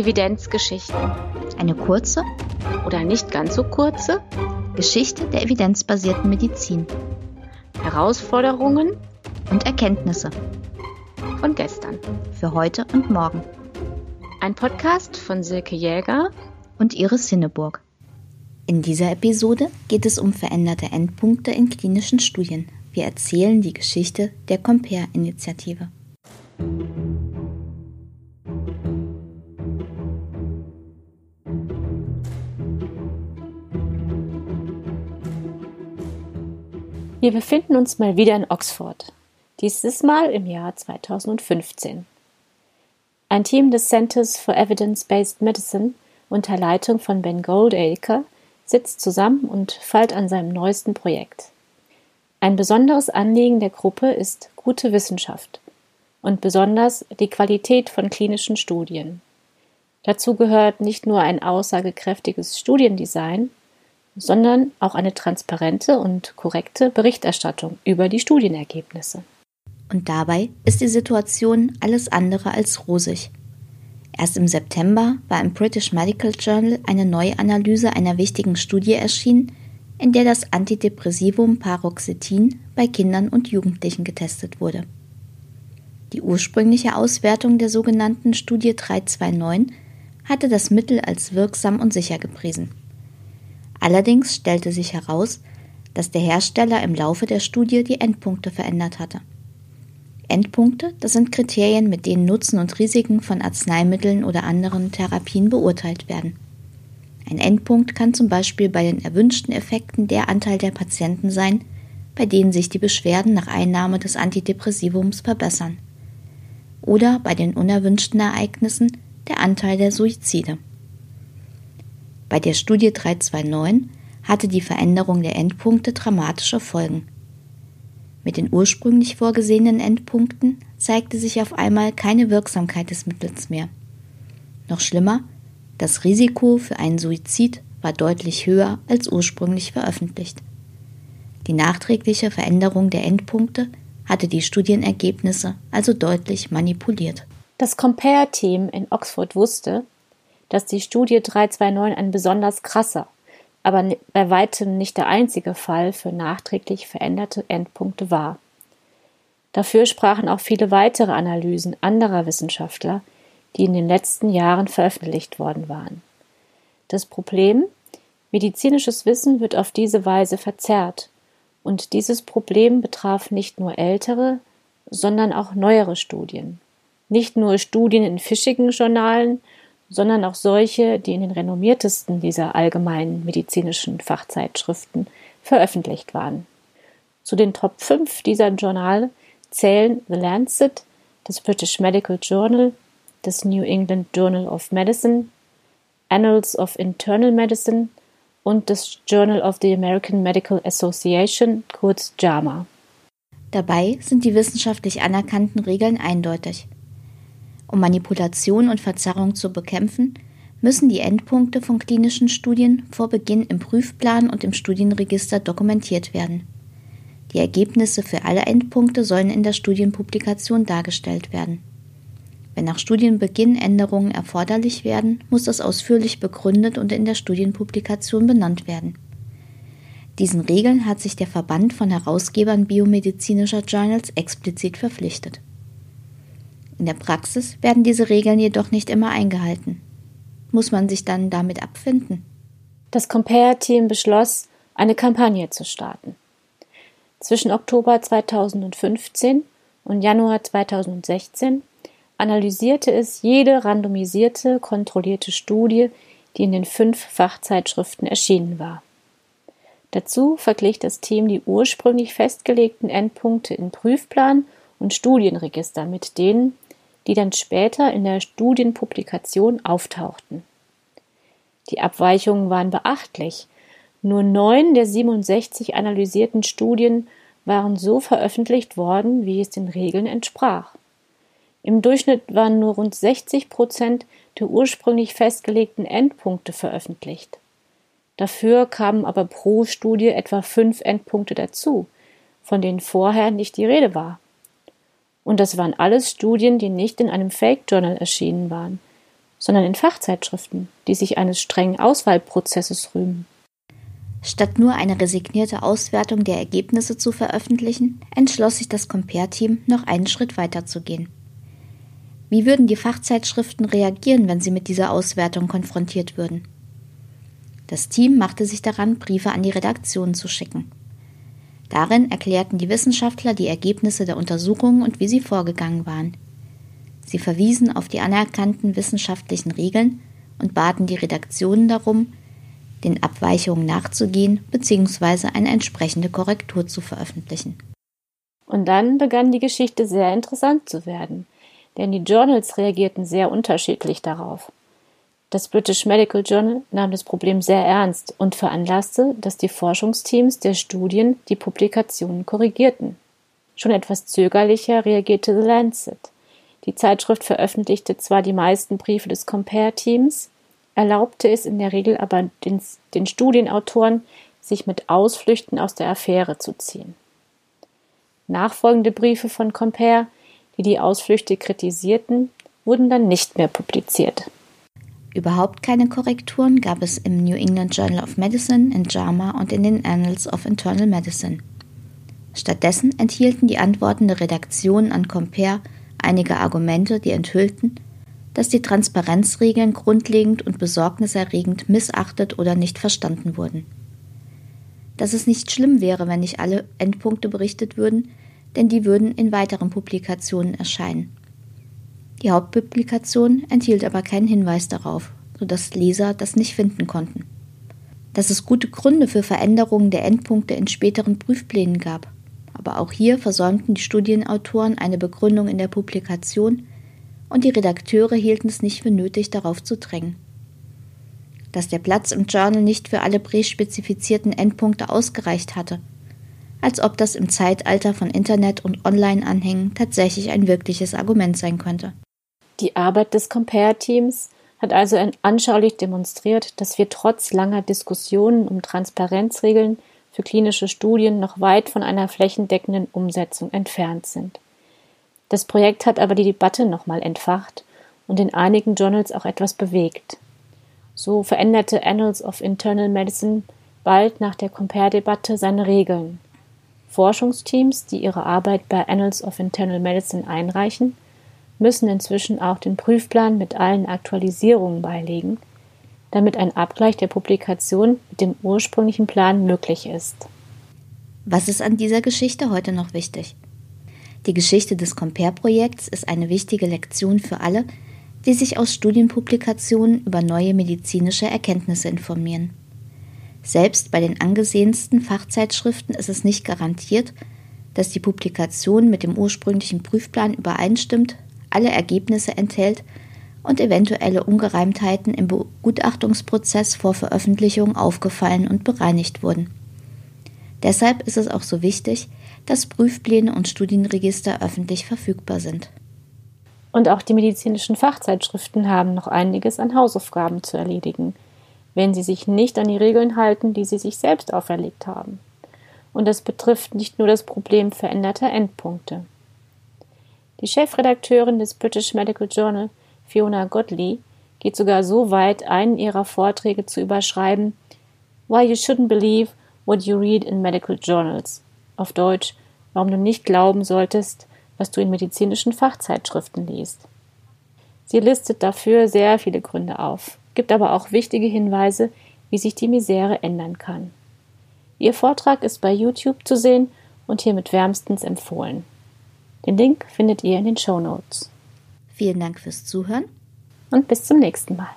Evidenzgeschichten. Eine kurze oder nicht ganz so kurze Geschichte der evidenzbasierten Medizin. Herausforderungen und Erkenntnisse von gestern. Für heute und morgen. Ein Podcast von Silke Jäger und Iris Sinneburg. In dieser Episode geht es um veränderte Endpunkte in klinischen Studien. Wir erzählen die Geschichte der Compare-Initiative. Wir befinden uns mal wieder in Oxford. Dieses Mal im Jahr 2015. Ein Team des Centers for Evidence-Based Medicine unter Leitung von Ben Goldacre sitzt zusammen und feilt an seinem neuesten Projekt. Ein besonderes Anliegen der Gruppe ist gute Wissenschaft und besonders die Qualität von klinischen Studien. Dazu gehört nicht nur ein aussagekräftiges Studiendesign, sondern auch eine transparente und korrekte Berichterstattung über die Studienergebnisse. Und dabei ist die Situation alles andere als rosig. Erst im September war im British Medical Journal eine neue Analyse einer wichtigen Studie erschienen, in der das Antidepressivum Paroxetin bei Kindern und Jugendlichen getestet wurde. Die ursprüngliche Auswertung der sogenannten Studie 329 hatte das Mittel als wirksam und sicher gepriesen. Allerdings stellte sich heraus, dass der Hersteller im Laufe der Studie die Endpunkte verändert hatte. Endpunkte, das sind Kriterien, mit denen Nutzen und Risiken von Arzneimitteln oder anderen Therapien beurteilt werden. Ein Endpunkt kann zum Beispiel bei den erwünschten Effekten der Anteil der Patienten sein, bei denen sich die Beschwerden nach Einnahme des Antidepressivums verbessern. Oder bei den unerwünschten Ereignissen der Anteil der Suizide. Bei der Studie 329 hatte die Veränderung der Endpunkte dramatische Folgen. Mit den ursprünglich vorgesehenen Endpunkten zeigte sich auf einmal keine Wirksamkeit des Mittels mehr. Noch schlimmer, das Risiko für einen Suizid war deutlich höher als ursprünglich veröffentlicht. Die nachträgliche Veränderung der Endpunkte hatte die Studienergebnisse also deutlich manipuliert. Das Compare-Team in Oxford wusste, dass die Studie 329 ein besonders krasser, aber bei weitem nicht der einzige Fall für nachträglich veränderte Endpunkte war. Dafür sprachen auch viele weitere Analysen anderer Wissenschaftler, die in den letzten Jahren veröffentlicht worden waren. Das Problem medizinisches Wissen wird auf diese Weise verzerrt, und dieses Problem betraf nicht nur ältere, sondern auch neuere Studien. Nicht nur Studien in fischigen Journalen, sondern auch solche, die in den renommiertesten dieser allgemeinen medizinischen Fachzeitschriften veröffentlicht waren. Zu den Top 5 dieser Journale zählen The Lancet, das British Medical Journal, das New England Journal of Medicine, Annals of Internal Medicine und das Journal of the American Medical Association, kurz JAMA. Dabei sind die wissenschaftlich anerkannten Regeln eindeutig. Um Manipulation und Verzerrung zu bekämpfen, müssen die Endpunkte von klinischen Studien vor Beginn im Prüfplan und im Studienregister dokumentiert werden. Die Ergebnisse für alle Endpunkte sollen in der Studienpublikation dargestellt werden. Wenn nach Studienbeginn Änderungen erforderlich werden, muss das ausführlich begründet und in der Studienpublikation benannt werden. Diesen Regeln hat sich der Verband von Herausgebern biomedizinischer Journals explizit verpflichtet. In der Praxis werden diese Regeln jedoch nicht immer eingehalten. Muss man sich dann damit abfinden? Das Compare-Team beschloss, eine Kampagne zu starten. Zwischen Oktober 2015 und Januar 2016 analysierte es jede randomisierte, kontrollierte Studie, die in den fünf Fachzeitschriften erschienen war. Dazu verglich das Team die ursprünglich festgelegten Endpunkte in Prüfplan und Studienregister mit denen, die dann später in der Studienpublikation auftauchten. Die Abweichungen waren beachtlich. Nur neun der 67 analysierten Studien waren so veröffentlicht worden, wie es den Regeln entsprach. Im Durchschnitt waren nur rund 60 Prozent der ursprünglich festgelegten Endpunkte veröffentlicht. Dafür kamen aber pro Studie etwa fünf Endpunkte dazu, von denen vorher nicht die Rede war. Und das waren alles Studien, die nicht in einem Fake Journal erschienen waren, sondern in Fachzeitschriften, die sich eines strengen Auswahlprozesses rühmen. Statt nur eine resignierte Auswertung der Ergebnisse zu veröffentlichen, entschloss sich das Compare-Team, noch einen Schritt weiter zu gehen. Wie würden die Fachzeitschriften reagieren, wenn sie mit dieser Auswertung konfrontiert würden? Das Team machte sich daran, Briefe an die Redaktion zu schicken. Darin erklärten die Wissenschaftler die Ergebnisse der Untersuchungen und wie sie vorgegangen waren. Sie verwiesen auf die anerkannten wissenschaftlichen Regeln und baten die Redaktionen darum, den Abweichungen nachzugehen bzw. eine entsprechende Korrektur zu veröffentlichen. Und dann begann die Geschichte sehr interessant zu werden, denn die Journals reagierten sehr unterschiedlich darauf. Das British Medical Journal nahm das Problem sehr ernst und veranlasste, dass die Forschungsteams der Studien die Publikationen korrigierten. Schon etwas zögerlicher reagierte The Lancet. Die Zeitschrift veröffentlichte zwar die meisten Briefe des Compare-Teams, erlaubte es in der Regel aber den, den Studienautoren, sich mit Ausflüchten aus der Affäre zu ziehen. Nachfolgende Briefe von Compare, die die Ausflüchte kritisierten, wurden dann nicht mehr publiziert. Überhaupt keine Korrekturen gab es im New England Journal of Medicine, in JAMA und in den Annals of Internal Medicine. Stattdessen enthielten die Antworten der Redaktion an Compare einige Argumente, die enthüllten, dass die Transparenzregeln grundlegend und besorgniserregend missachtet oder nicht verstanden wurden. Dass es nicht schlimm wäre, wenn nicht alle Endpunkte berichtet würden, denn die würden in weiteren Publikationen erscheinen. Die Hauptpublikation enthielt aber keinen Hinweis darauf, sodass Leser das nicht finden konnten. Dass es gute Gründe für Veränderungen der Endpunkte in späteren Prüfplänen gab, aber auch hier versäumten die Studienautoren eine Begründung in der Publikation und die Redakteure hielten es nicht für nötig, darauf zu drängen. Dass der Platz im Journal nicht für alle präspezifizierten Endpunkte ausgereicht hatte, als ob das im Zeitalter von Internet und Online-Anhängen tatsächlich ein wirkliches Argument sein könnte. Die Arbeit des Compare-Teams hat also anschaulich demonstriert, dass wir trotz langer Diskussionen um Transparenzregeln für klinische Studien noch weit von einer flächendeckenden Umsetzung entfernt sind. Das Projekt hat aber die Debatte nochmal entfacht und in einigen Journals auch etwas bewegt. So veränderte Annals of Internal Medicine bald nach der Compare-Debatte seine Regeln. Forschungsteams, die ihre Arbeit bei Annals of Internal Medicine einreichen, müssen inzwischen auch den Prüfplan mit allen Aktualisierungen beilegen, damit ein Abgleich der Publikation mit dem ursprünglichen Plan möglich ist. Was ist an dieser Geschichte heute noch wichtig? Die Geschichte des Compare-Projekts ist eine wichtige Lektion für alle, die sich aus Studienpublikationen über neue medizinische Erkenntnisse informieren. Selbst bei den angesehensten Fachzeitschriften ist es nicht garantiert, dass die Publikation mit dem ursprünglichen Prüfplan übereinstimmt, alle Ergebnisse enthält und eventuelle Ungereimtheiten im Begutachtungsprozess vor Veröffentlichung aufgefallen und bereinigt wurden. Deshalb ist es auch so wichtig, dass Prüfpläne und Studienregister öffentlich verfügbar sind. Und auch die medizinischen Fachzeitschriften haben noch einiges an Hausaufgaben zu erledigen, wenn sie sich nicht an die Regeln halten, die sie sich selbst auferlegt haben. Und das betrifft nicht nur das Problem veränderter Endpunkte. Die Chefredakteurin des British Medical Journal, Fiona Godley, geht sogar so weit, einen ihrer Vorträge zu überschreiben, Why you shouldn't believe what you read in medical journals. Auf Deutsch, warum du nicht glauben solltest, was du in medizinischen Fachzeitschriften liest. Sie listet dafür sehr viele Gründe auf, gibt aber auch wichtige Hinweise, wie sich die Misere ändern kann. Ihr Vortrag ist bei YouTube zu sehen und hiermit wärmstens empfohlen. Den Link findet ihr in den Show Notes. Vielen Dank fürs Zuhören und bis zum nächsten Mal.